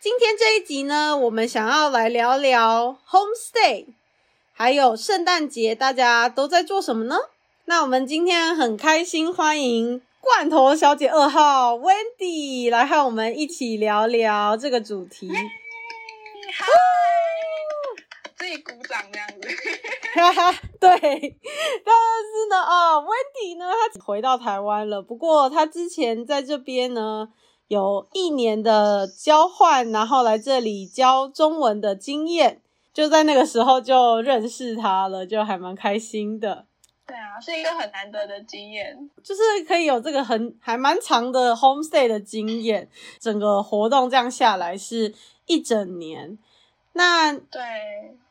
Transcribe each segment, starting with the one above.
今天这一集呢，我们想要来聊聊 homestay，还有圣诞节，大家都在做什么呢？那我们今天很开心，欢迎罐头小姐二号 Wendy 来和我们一起聊聊这个主题。嗨，自己鼓掌这样子。哈哈，对。但是呢，啊、哦，Wendy 呢，她回到台湾了。不过她之前在这边呢。有一年的交换，然后来这里教中文的经验，就在那个时候就认识他了，就还蛮开心的。对啊，是一个很难得的经验，就是可以有这个很还蛮长的 homestay 的经验。整个活动这样下来是一整年。那对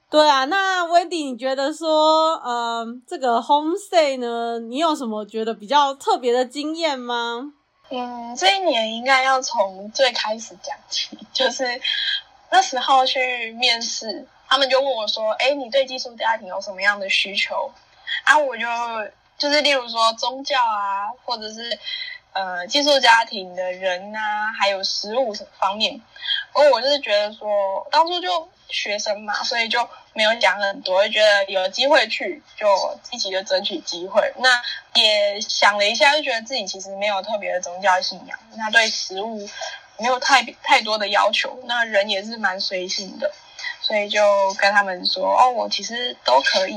对啊，那 Wendy，你觉得说，嗯、呃，这个 homestay 呢，你有什么觉得比较特别的经验吗？嗯，这一年应该要从最开始讲起，就是那时候去面试，他们就问我说：“哎，你对寄宿家庭有什么样的需求？”啊，我就就是例如说宗教啊，或者是呃寄宿家庭的人啊，还有食物方面。而我就是觉得说，当初就学生嘛，所以就没有讲很多，就觉得有机会去就积极的争取机会。那也想了一下，就觉得自己其实没有特别的宗教信仰，那对食物没有太太多的要求，那人也是蛮随性的，所以就跟他们说，哦，我其实都可以。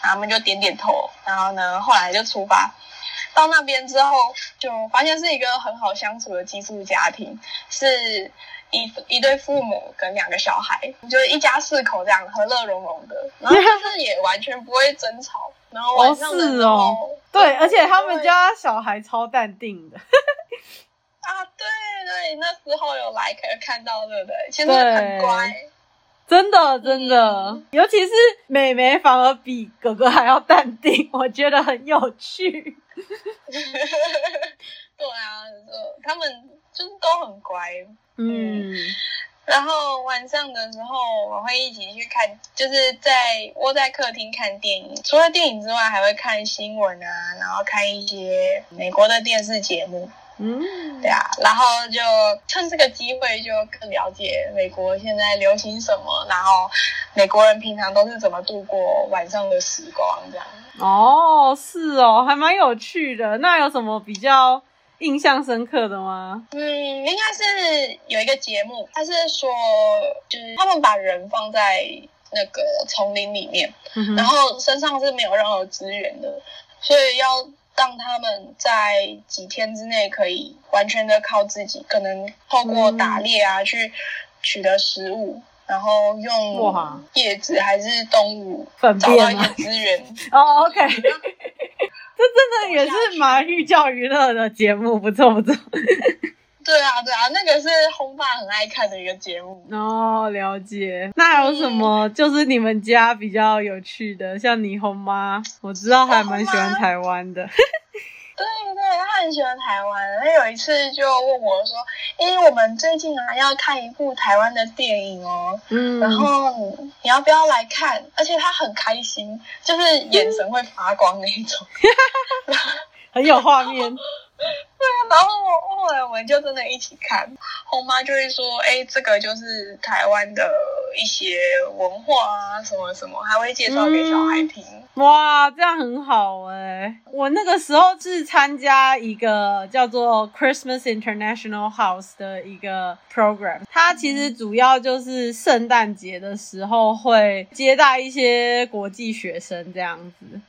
然后他们就点点头，然后呢，后来就出发。到那边之后，就发现是一个很好相处的寄宿家庭，是。一一对父母跟两个小孩，就是一家四口这样和乐融融的，然后就是也完全不会争吵。然后晚上的时候，哦哦、对，而且他们家小孩超淡定的。啊，对对，那时候有来可以看到，对不对？其实很乖，真的真的，嗯、尤其是妹妹反而比哥哥还要淡定，我觉得很有趣。对啊，呃，他们就是都很乖。嗯，然后晚上的时候我会一起去看，就是在窝在客厅看电影。除了电影之外，还会看新闻啊，然后看一些美国的电视节目。嗯，对啊，然后就趁这个机会就更了解美国现在流行什么，然后美国人平常都是怎么度过晚上的时光这样。哦，是哦，还蛮有趣的。那有什么比较？印象深刻的吗？嗯，应该是有一个节目，他是说，就是他们把人放在那个丛林里面，嗯、然后身上是没有任何资源的，所以要让他们在几天之内可以完全的靠自己，可能透过打猎啊、嗯、去取得食物，然后用叶子还是动物找到一些资源。哦，OK。这真的也是蛮寓教于乐的节目，不错不错。对啊对啊，那个是轰爸很爱看的一个节目。哦，了解。那还有什么？就是你们家比较有趣的，嗯、像霓虹妈，我知道还蛮喜欢台湾的。对 对，他很喜欢台湾。他有一次就问我说：“诶，我们最近啊要看一部台湾的电影哦，嗯，然后你要不要来看？”而且他很开心，就是眼神会发光那一种，很有画面。然后我后来我们就真的一起看，后妈就会说：“哎，这个就是台湾的一些文化啊，什么什么，还会介绍给小孩听。嗯”哇，这样很好哎！我那个时候是参加一个叫做 Christmas International House 的一个 program，它其实主要就是圣诞节的时候会接待一些国际学生这样子。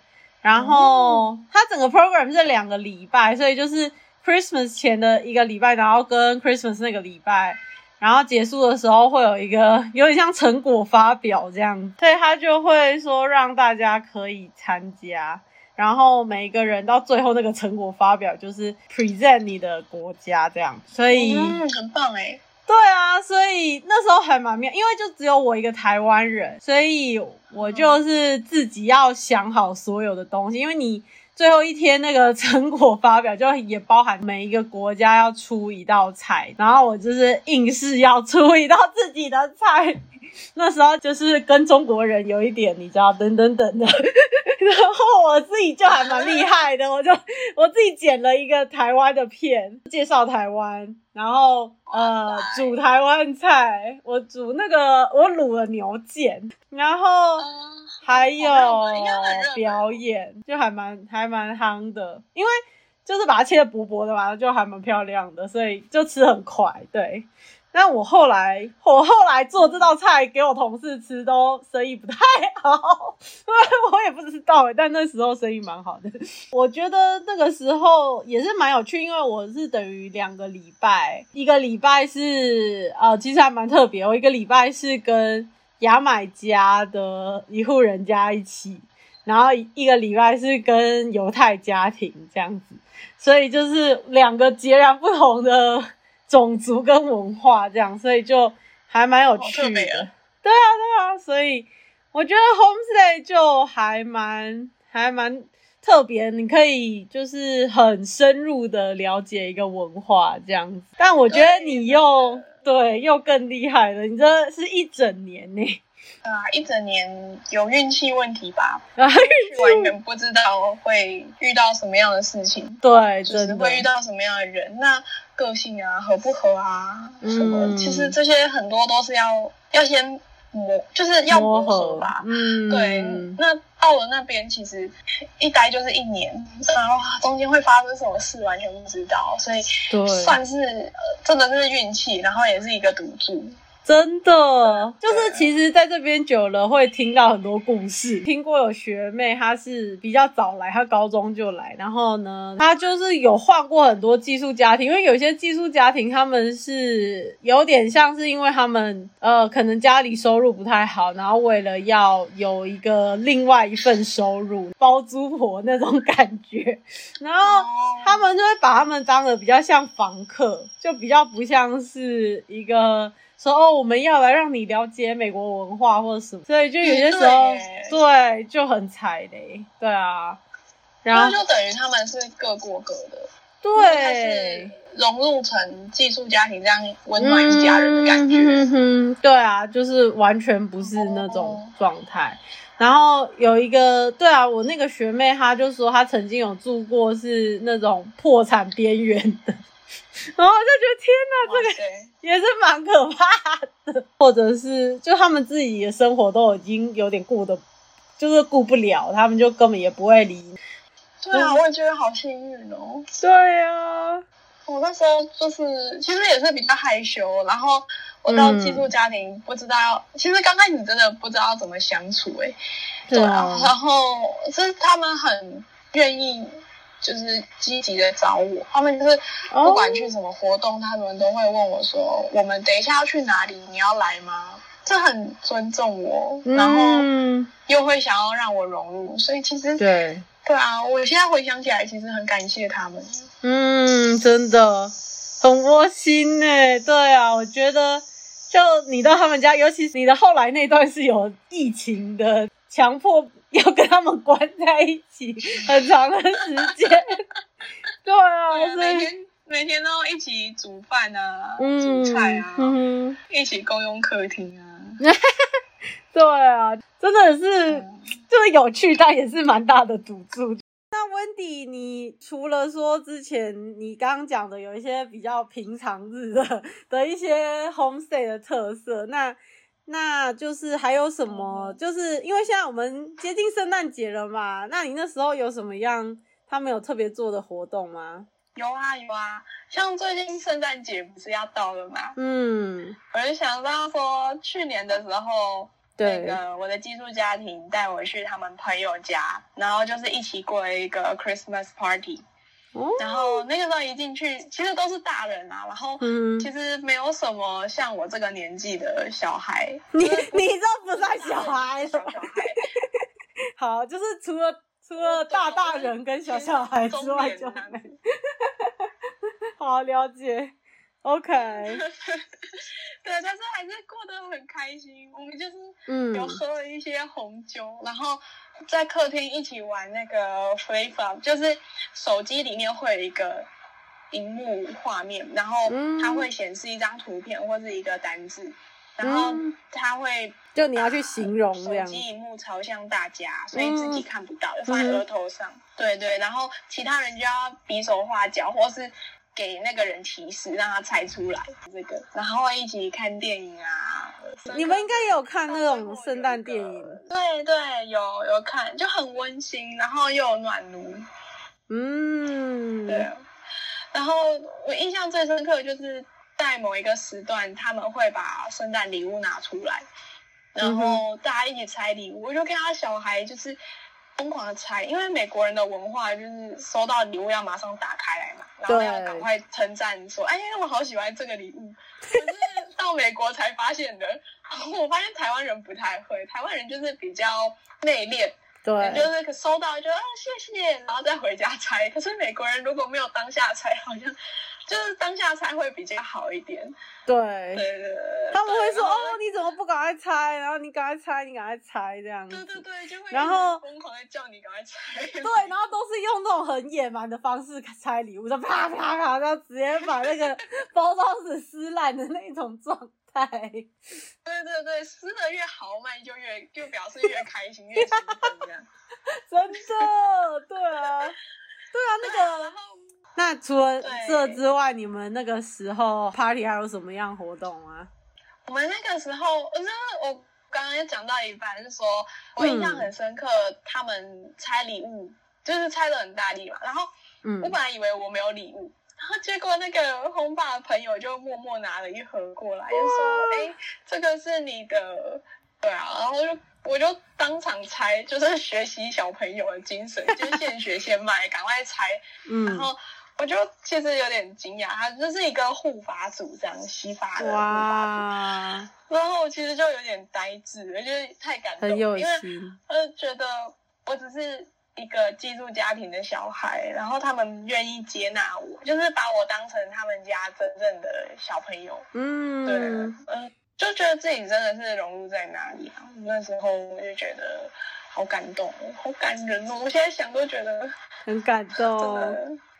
然后它整个 program 是两个礼拜，所以就是 Christmas 前的一个礼拜，然后跟 Christmas 那个礼拜，然后结束的时候会有一个有点像成果发表这样，所以他就会说让大家可以参加，然后每一个人到最后那个成果发表就是 present 你的国家这样，所以嗯，很棒诶。对啊，所以那时候还蛮妙，因为就只有我一个台湾人，所以我就是自己要想好所有的东西，因为你最后一天那个成果发表就也包含每一个国家要出一道菜，然后我就是硬是要出一道自己的菜。那时候就是跟中国人有一点，你知道，等等等的，然后我自己就还蛮厉害的，我就我自己剪了一个台湾的片，介绍台湾，然后呃煮台湾菜，我煮那个我卤了牛腱，然后还有表演，就还蛮还蛮夯的，因为就是把它切得薄薄的嘛，就还蛮漂亮的，所以就吃很快，对。但我后来，我后来做这道菜给我同事吃，都生意不太好，因 为我也不知道，但那时候生意蛮好的。我觉得那个时候也是蛮有趣，因为我是等于两个礼拜，一个礼拜是呃，其实还蛮特别。我一个礼拜是跟牙买加的一户人家一起，然后一个礼拜是跟犹太家庭这样子，所以就是两个截然不同的。种族跟文化这样，所以就还蛮有趣的。对啊，对啊，所以我觉得 homestay 就还蛮还蛮特别，你可以就是很深入的了解一个文化这样子。但我觉得你又对，对又更厉害了，你这是一整年呢。啊，一整年有运气问题吧，完全不知道会遇到什么样的事情，对，就是会遇到什么样的人，那个性啊，合不合啊，什么，嗯、其实这些很多都是要要先磨，就是要磨合吧，嗯，对。那到了那边，其实一待就是一年，然后中间会发生什么事，完全不知道，所以算是呃，真的是运气，然后也是一个赌注。真的，就是其实在这边久了，会听到很多故事。听过有学妹，她是比较早来，她高中就来，然后呢，她就是有换过很多寄宿家庭，因为有些寄宿家庭他们是有点像是因为他们呃可能家里收入不太好，然后为了要有一个另外一份收入，包租婆那种感觉，然后他们就会把他们当得比较像房客，就比较不像是一个。说哦，我们要来让你了解美国文化或者什么，所以就有些时候对，对就很踩雷，对啊，然后就等于他们是各过各的，对，融入成寄宿家庭这样温暖一家人的感觉，嗯哼，对啊，就是完全不是那种状态。然后有一个，对啊，我那个学妹她就说她曾经有住过是那种破产边缘的。然后就觉得天哪，这个也是蛮可怕的，或者是就他们自己的生活都已经有点顾的，就是顾不了，他们就根本也不会理。对啊，我也觉得好幸运哦。对啊，我那时候就是其实也是比较害羞，然后我到寄宿家庭不知道，嗯、其实刚开始真的不知道怎么相处哎。对啊，然后是他们很愿意。就是积极的找我，他们就是不管去什么活动，oh. 他们都会问我说：“我们等一下要去哪里？你要来吗？”这很尊重我，然后又会想要让我融入，所以其实对对啊，我现在回想起来，其实很感谢他们。嗯，真的很窝心呢。对啊，我觉得就你到他们家，尤其是你的后来那段是有疫情的，强迫。要跟他们关在一起很长的时间，对啊，每天每天都一起煮饭啊，嗯、煮菜啊，嗯、一起共用客厅啊，对啊，真的是、嗯、就是有趣，但也是蛮大的赌注。那 Wendy，你除了说之前你刚刚讲的有一些比较平常日的 的一些 homestay 的特色，那那就是还有什么？就是因为现在我们接近圣诞节了嘛，那你那时候有什么样他们有特别做的活动吗？有啊有啊，像最近圣诞节不是要到了嘛？嗯，我就想到说，去年的时候，对那个我的寄宿家庭带我去他们朋友家，然后就是一起过了一个 Christmas party。然后那个时候一进去，其实都是大人啊。然后其实没有什么像我这个年纪的小孩。你你这不算小孩，小小孩。好，就是除了除了大大人跟小小孩之外就没。好了解。OK，对，但是还是过得很开心。我们就是嗯，有喝了一些红酒，嗯、然后在客厅一起玩那个 Flip Flop，就是手机里面会有一个荧幕画面，然后它会显示一张图片或是一个单字，嗯、然后它会就你要去形容这样，手机荧幕朝向大家，所以自己看不到，就放在额头上。嗯、对对，然后其他人就要比手画脚，或是。给那个人提示，让他猜出来这个，然后会一起看电影啊。你们应该也有看那种圣诞电影？对对，有有看，就很温馨，然后又有暖炉。嗯，对。然后我印象最深刻就是在某一个时段，他们会把圣诞礼物拿出来，然后大家一起拆礼物。我就看他小孩就是。疯狂的拆，因为美国人的文化就是收到礼物要马上打开来嘛，然后要赶快称赞说：“对哎，我好喜欢这个礼物。”可是到美国才发现的，我发现台湾人不太会，台湾人就是比较内敛，对，就是收到就啊谢谢，然后再回家拆。可是美国人如果没有当下拆，好像。就是当下猜会比较好一点，对对对，他们会说哦，你怎么不赶快猜？然后你赶快猜，你赶快猜这样子，对对对，就会然后疯狂的叫你赶快猜，对，然后都是用那种很野蛮的方式猜礼物，就啪啪啪，然后直接把那个 包装纸撕烂的那种状态。对对对，撕的越豪迈，就越就表示越开心，越兴奋这样。真的，对啊，对啊，那个。然后那除了这之外，你们那个时候 party 还有什么样活动吗？我们那个时候，我我刚刚也讲到一半，是说我印象很深刻，嗯、他们拆礼物就是拆的很大力嘛。然后，我本来以为我没有礼物，然后结果那个红爸的朋友就默默拿了一盒过来，就说：“哎哇，这个是你的。”对啊，然后就我就当场拆，就是学习小朋友的精神，就是现学现卖，赶快拆，嗯、然后。我就其实有点惊讶，他就是一个护法主这样洗发的护法组，然后我其实就有点呆滞，我觉得太感动，因为呃觉得我只是一个寄宿家庭的小孩，然后他们愿意接纳我，就是把我当成他们家真正的小朋友，嗯，对，嗯、呃，就觉得自己真的是融入在哪里啊，那时候我就觉得好感动，好感人哦，我现在想都觉得 很感动。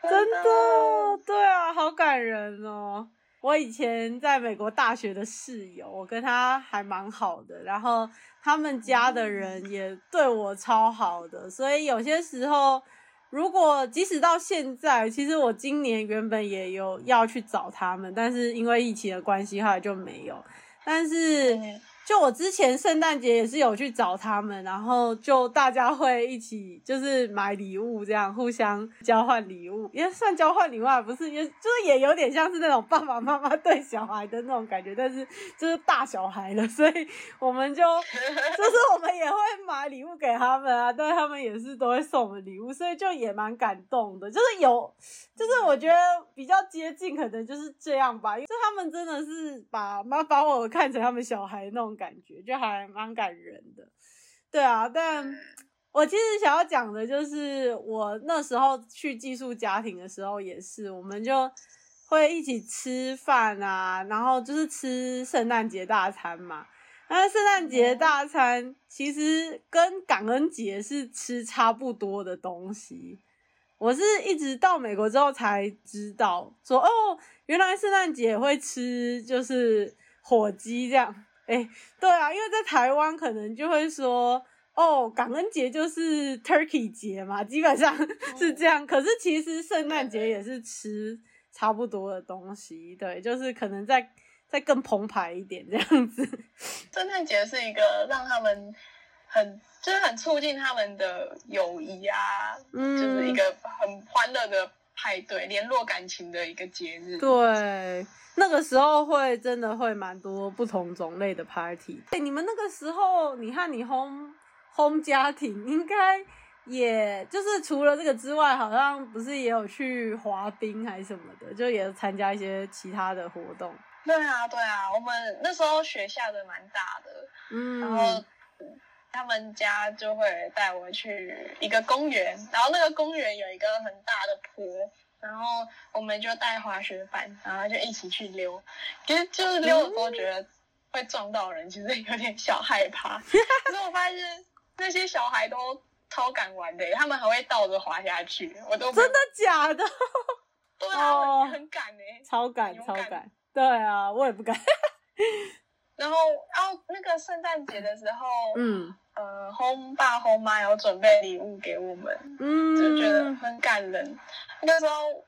真的，对啊，好感人哦！我以前在美国大学的室友，我跟他还蛮好的，然后他们家的人也对我超好的，所以有些时候，如果即使到现在，其实我今年原本也有要去找他们，但是因为疫情的关系，后来就没有。但是。就我之前圣诞节也是有去找他们，然后就大家会一起就是买礼物，这样互相交换礼物，也算交换礼物，不是，也就是也有点像是那种爸爸妈妈对小孩的那种感觉，但是就是大小孩了，所以我们就就是我们也会买礼物给他们啊，但他们也是都会送我们礼物，所以就也蛮感动的，就是有，就是我觉得比较接近，可能就是这样吧，因为他们真的是把妈把我看成他们小孩那种。感觉就还蛮感人的，对啊，但我其实想要讲的就是，我那时候去寄宿家庭的时候也是，我们就会一起吃饭啊，然后就是吃圣诞节大餐嘛。那圣诞节大餐其实跟感恩节是吃差不多的东西，我是一直到美国之后才知道说，说哦，原来圣诞节会吃就是火鸡这样。哎、欸，对啊，因为在台湾可能就会说，哦，感恩节就是 Turkey 节嘛，基本上是这样。可是其实圣诞节也是吃差不多的东西，对，就是可能再再更澎湃一点这样子。圣诞节是一个让他们很就是很促进他们的友谊啊，嗯，就是一个很欢乐的派对，联络感情的一个节日。对。那个时候会真的会蛮多不同种类的 party。哎，你们那个时候，你和你 home home 家庭应该也就是除了这个之外，好像不是也有去滑冰还是什么的，就也参加一些其他的活动。对啊，对啊，我们那时候学下的蛮大的，嗯，然后他们家就会带我去一个公园，然后那个公园有一个很大的坡。然后我们就带滑雪板，然后就一起去溜。其实就是溜的时候觉得会撞到人，其实有点小害怕。可是我发现那些小孩都超敢玩的，他们还会倒着滑下去。我都真的假的？对啊，哦、很敢哎，超敢超敢。对啊，我也不敢。然后，然后那个圣诞节的时候，嗯。呃，轰爸轰妈有准备礼物给我们，嗯，就觉得很感人。那时候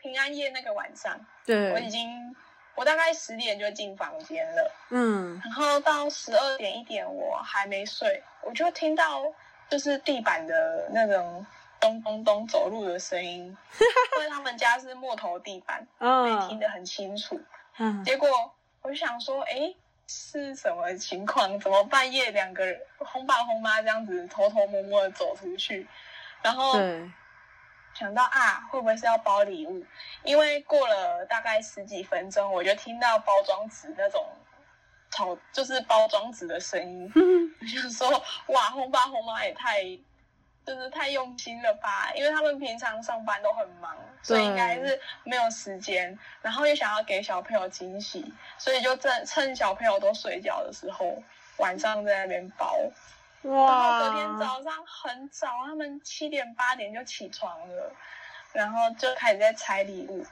平安夜那个晚上，对，我已经我大概十点就进房间了，嗯，然后到十二点一点我还没睡，我就听到就是地板的那种咚咚咚走路的声音，因为他们家是木头地板，可以听得很清楚。嗯，结果我就想说，哎。是什么情况？怎么半夜两个人轰爸轰妈这样子偷偷摸摸的走出去？然后想到啊，会不会是要包礼物？因为过了大概十几分钟，我就听到包装纸那种吵，就是包装纸的声音。我就说哇，轰爸轰妈也太。就是太用心了吧，因为他们平常上班都很忙，所以应该是没有时间，然后又想要给小朋友惊喜，所以就趁趁小朋友都睡觉的时候，晚上在那边包。哇！然后隔天早上很早，他们七点八点就起床了，然后就开始在拆礼物。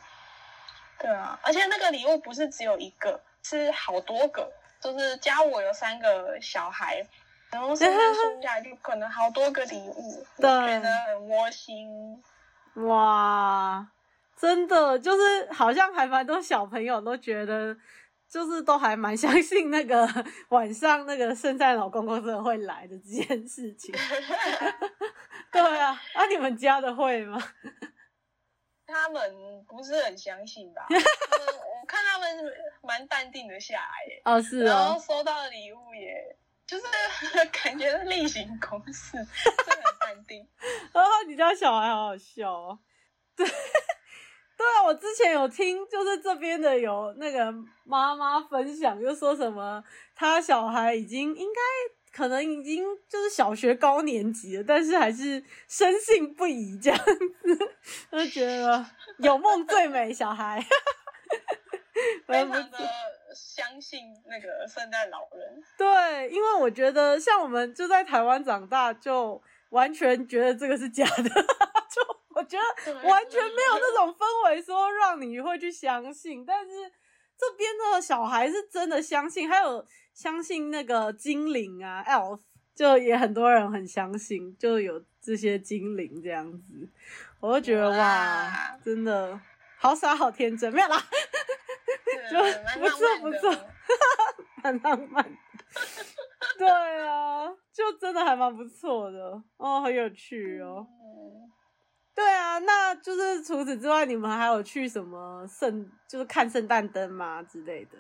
对啊，而且那个礼物不是只有一个，是好多个，就是加我有三个小孩。然后圣诞树下就可能好多个礼物，对，觉得很窝心。哇，真的就是好像还蛮多小朋友都觉得，就是都还蛮相信那个晚上那个圣诞老公公真的会来的这件事情。对啊，那、啊、你们家的会吗？他们不是很相信吧？我看他们蛮淡定的下来耶。哦，是哦。然后收到的礼物也。就是 感觉例行公事，真的很淡定。然 后你家小孩好好笑哦。对，对啊，我之前有听，就是这边的有那个妈妈分享，就说什么他小孩已经应该可能已经就是小学高年级了，但是还是深信不疑这样子，就觉得有梦最美，小孩。非常的相信那个圣诞老人。对，因为我觉得像我们就在台湾长大，就完全觉得这个是假的。就我觉得完全没有那种氛围说让你会去相信，但是这边的小孩是真的相信，还有相信那个精灵啊，elf，就也很多人很相信，就有这些精灵这样子，我就觉得哇，哇，真的好傻好天真，没有啦。就不错不错，蛮浪漫的。对啊，就真的还蛮不错的哦，很有趣哦。对啊，那就是除此之外，你们还有去什么圣，就是看圣诞灯吗之类的？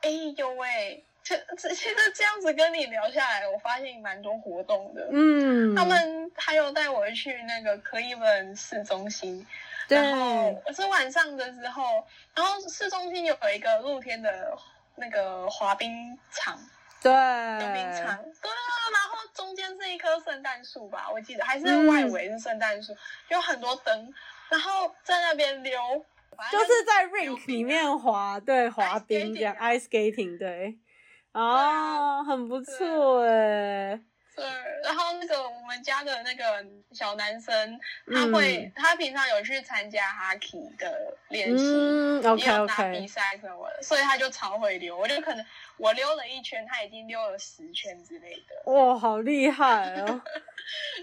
哎呦喂，这这其实这样子跟你聊下来，我发现蛮多活动的。嗯，他们还有带我去那个克利夫兰市中心。然后是晚上的时候，然后市中心有一个露天的那个滑冰场，对，滑冰场，对啊，然后中间是一棵圣诞树吧，我记得还是外围是圣诞树，嗯、有很多灯，然后在那边溜，就是在 rink 里面滑，对，滑冰这样，ice skating，对，啊，很不错哎。对，然后那个我们家的那个小男生，他会，嗯、他平常有去参加 hockey 的练习，嗯、okay, 也有打比赛什么的所以他就超会溜。我就可能我溜了一圈，他已经溜了十圈之类的。哇，好厉害哦！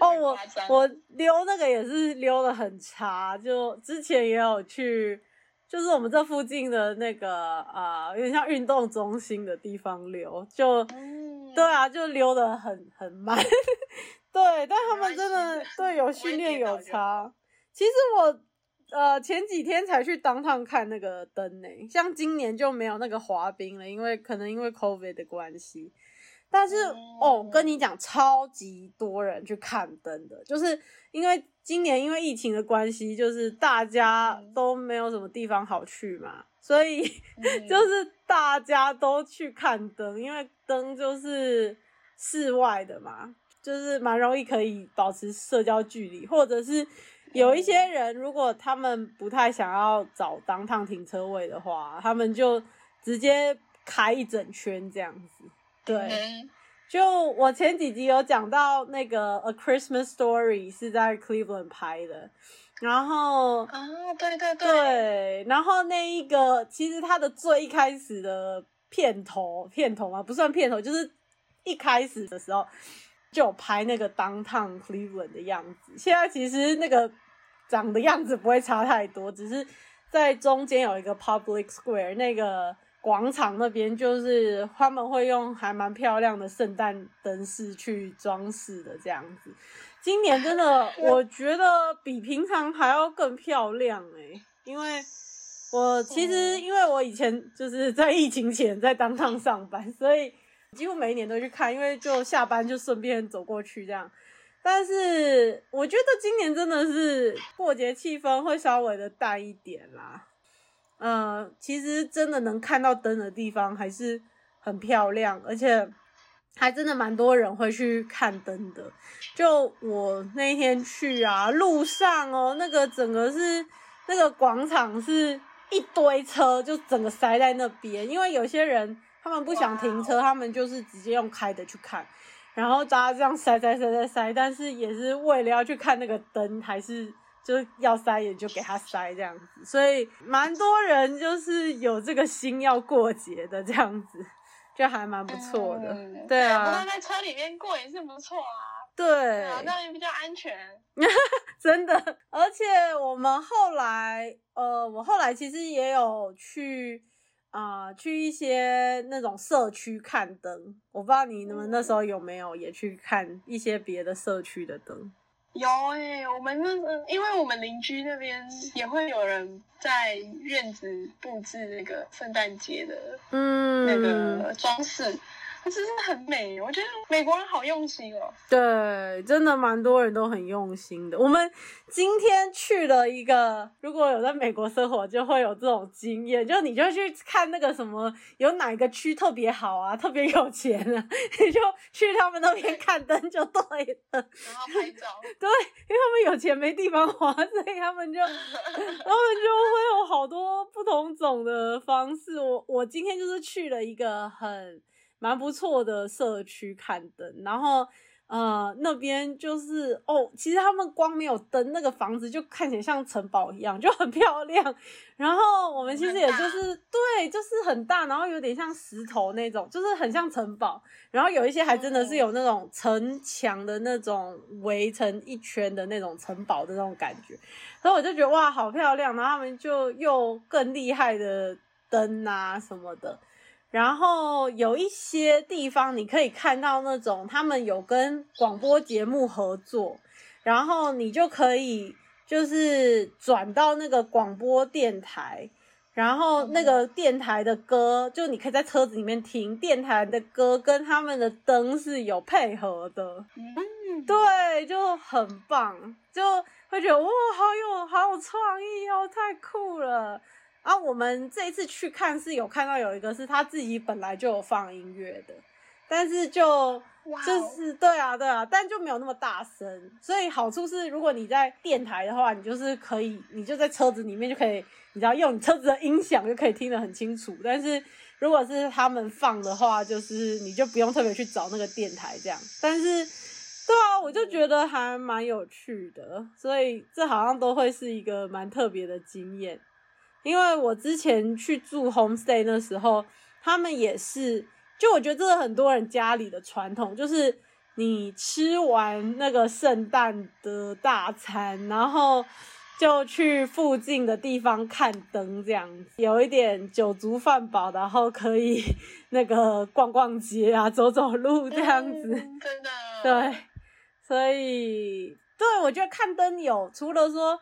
哦，我我溜那个也是溜的很差，就之前也有去。就是我们这附近的那个啊、呃，有点像运动中心的地方溜，就、嗯、对啊，就溜得很 很慢，对，但他们真的对有训练有差。其实我呃前几天才去 downtown 看那个灯呢，像今年就没有那个滑冰了，因为可能因为 COVID 的关系。但是、嗯、哦，跟你讲，超级多人去看灯的，就是因为今年因为疫情的关系，就是大家都没有什么地方好去嘛，所以、嗯、就是大家都去看灯，因为灯就是室外的嘛，就是蛮容易可以保持社交距离，或者是有一些人如果他们不太想要找当趟停车位的话，他们就直接开一整圈这样子。对，嗯、就我前几集有讲到那个《A Christmas Story》是在 Cleveland 拍的，然后啊，对对对，对，然后那一个其实它的最一开始的片头，片头嘛，不算片头，就是一开始的时候。就有拍那个 Downtown Cleveland 的样子，现在其实那个长的样子不会差太多，只是在中间有一个 Public Square 那个广场那边，就是他们会用还蛮漂亮的圣诞灯饰去装饰的这样子。今年真的 我觉得比平常还要更漂亮诶、欸，因为我其实因为我以前就是在疫情前在 Downtown 上班，所以。几乎每一年都去看，因为就下班就顺便走过去这样。但是我觉得今年真的是过节气氛会稍微的淡一点啦。呃，其实真的能看到灯的地方还是很漂亮，而且还真的蛮多人会去看灯的。就我那天去啊，路上哦，那个整个是那个广场是一堆车，就整个塞在那边，因为有些人。他们不想停车，他们就是直接用开的去看，然后大家这样塞塞塞塞塞，但是也是为了要去看那个灯，还是就是要塞也就给他塞这样子，所以蛮多人就是有这个心要过节的这样子，就还蛮不错的。嗯、对啊，不过在车里面过也是不错啊。对，对啊，那也比较安全。真的，而且我们后来，呃，我后来其实也有去。啊、呃，去一些那种社区看灯，我不知道你们那时候有没有也去看一些别的社区的灯。有诶、欸，我们那因为我们邻居那边也会有人在院子布置那个圣诞节的，嗯，那个装饰。真的很美，我觉得美国人好用心哦。对，真的蛮多人都很用心的。我们今天去了一个，如果有在美国生活，就会有这种经验，就你就去看那个什么，有哪个区特别好啊，特别有钱啊，你就去他们那边看灯就对了。然后拍照。对，因为他们有钱没地方花，所以他们就 他们就会有好多不同种的方式。我我今天就是去了一个很。蛮不错的社区看灯，然后呃那边就是哦，其实他们光没有灯，那个房子就看起来像城堡一样，就很漂亮。然后我们其实也就是对，就是很大，然后有点像石头那种，就是很像城堡。然后有一些还真的是有那种城墙的那种围成一圈的那种城堡的那种感觉，所以我就觉得哇，好漂亮。然后他们就又更厉害的灯啊什么的。然后有一些地方你可以看到那种他们有跟广播节目合作，然后你就可以就是转到那个广播电台，然后那个电台的歌就你可以在车子里面听，电台的歌跟他们的灯是有配合的，嗯，对，就很棒，就会觉得哇，好有好有创意哦，太酷了。啊，我们这一次去看是有看到有一个是他自己本来就有放音乐的，但是就就是对啊对啊，但就没有那么大声。所以好处是，如果你在电台的话，你就是可以，你就在车子里面就可以，你知道用你车子的音响就可以听得很清楚。但是如果是他们放的话，就是你就不用特别去找那个电台这样。但是对啊，我就觉得还蛮有趣的，所以这好像都会是一个蛮特别的经验。因为我之前去住 homestay 那时候，他们也是，就我觉得这是很多人家里的传统，就是你吃完那个圣诞的大餐，然后就去附近的地方看灯，这样子有一点酒足饭饱，然后可以 那个逛逛街啊，走走路这样子，嗯、真的，对，所以对，我觉得看灯有除了说。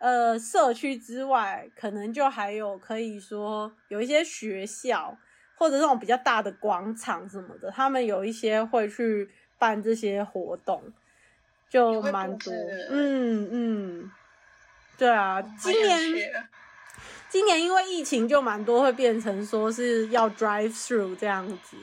呃，社区之外，可能就还有可以说有一些学校或者这种比较大的广场什么的，他们有一些会去办这些活动，就蛮多。嗯嗯，对啊，今年今年因为疫情就蛮多，会变成说是要 drive through 这样子，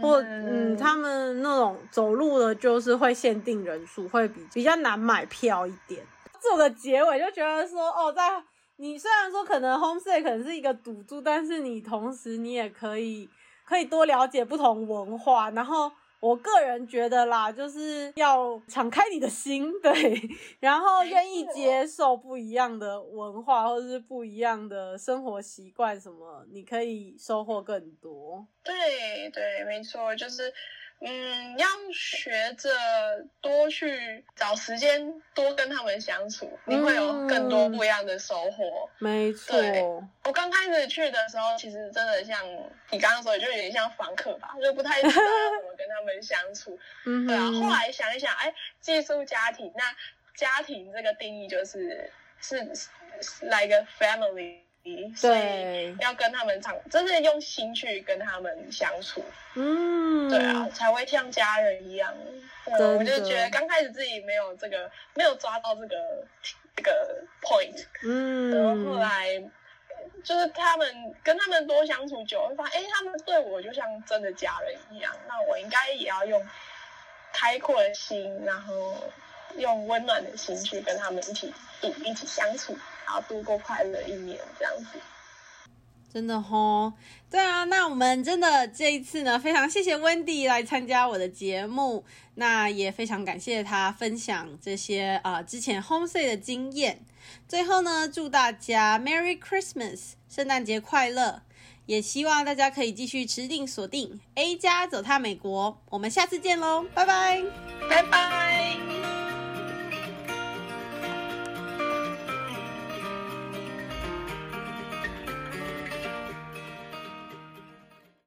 或嗯，他们那种走路的，就是会限定人数，会比比较难买票一点。做个结尾，就觉得说哦，在你虽然说可能 homestay 可能是一个赌注，但是你同时你也可以可以多了解不同文化，然后。我个人觉得啦，就是要敞开你的心，对，然后愿意接受不一样的文化或者是不一样的生活习惯，什么你可以收获更多。对对，没错，就是。嗯，要学着多去找时间，多跟他们相处，你会有更多不一样的收获。嗯、没错，我刚开始去的时候，其实真的像你刚刚说的，就有点像房客吧，就不太知道怎么跟他们相处。嗯，对啊。后来想一想，哎，寄宿家庭，那家庭这个定义就是是是 like a 所以要跟他们长，真的用心去跟他们相处，嗯，对啊，才会像家人一样。对，我就觉得刚开始自己没有这个，没有抓到这个这个 point，嗯，然后后来就是他们跟他们多相处久，会发现，哎，他们对我就像真的家人一样，那我应该也要用开阔的心，然后用温暖的心去跟他们一起一起相处。要度过快乐一年，这样子，真的吼，对啊，那我们真的这一次呢，非常谢谢 Wendy 来参加我的节目，那也非常感谢他分享这些啊、呃、之前 homestay 的经验。最后呢，祝大家 Merry Christmas，圣诞节快乐，也希望大家可以继续持定锁定 A 加走踏美国，我们下次见喽，拜拜，拜拜。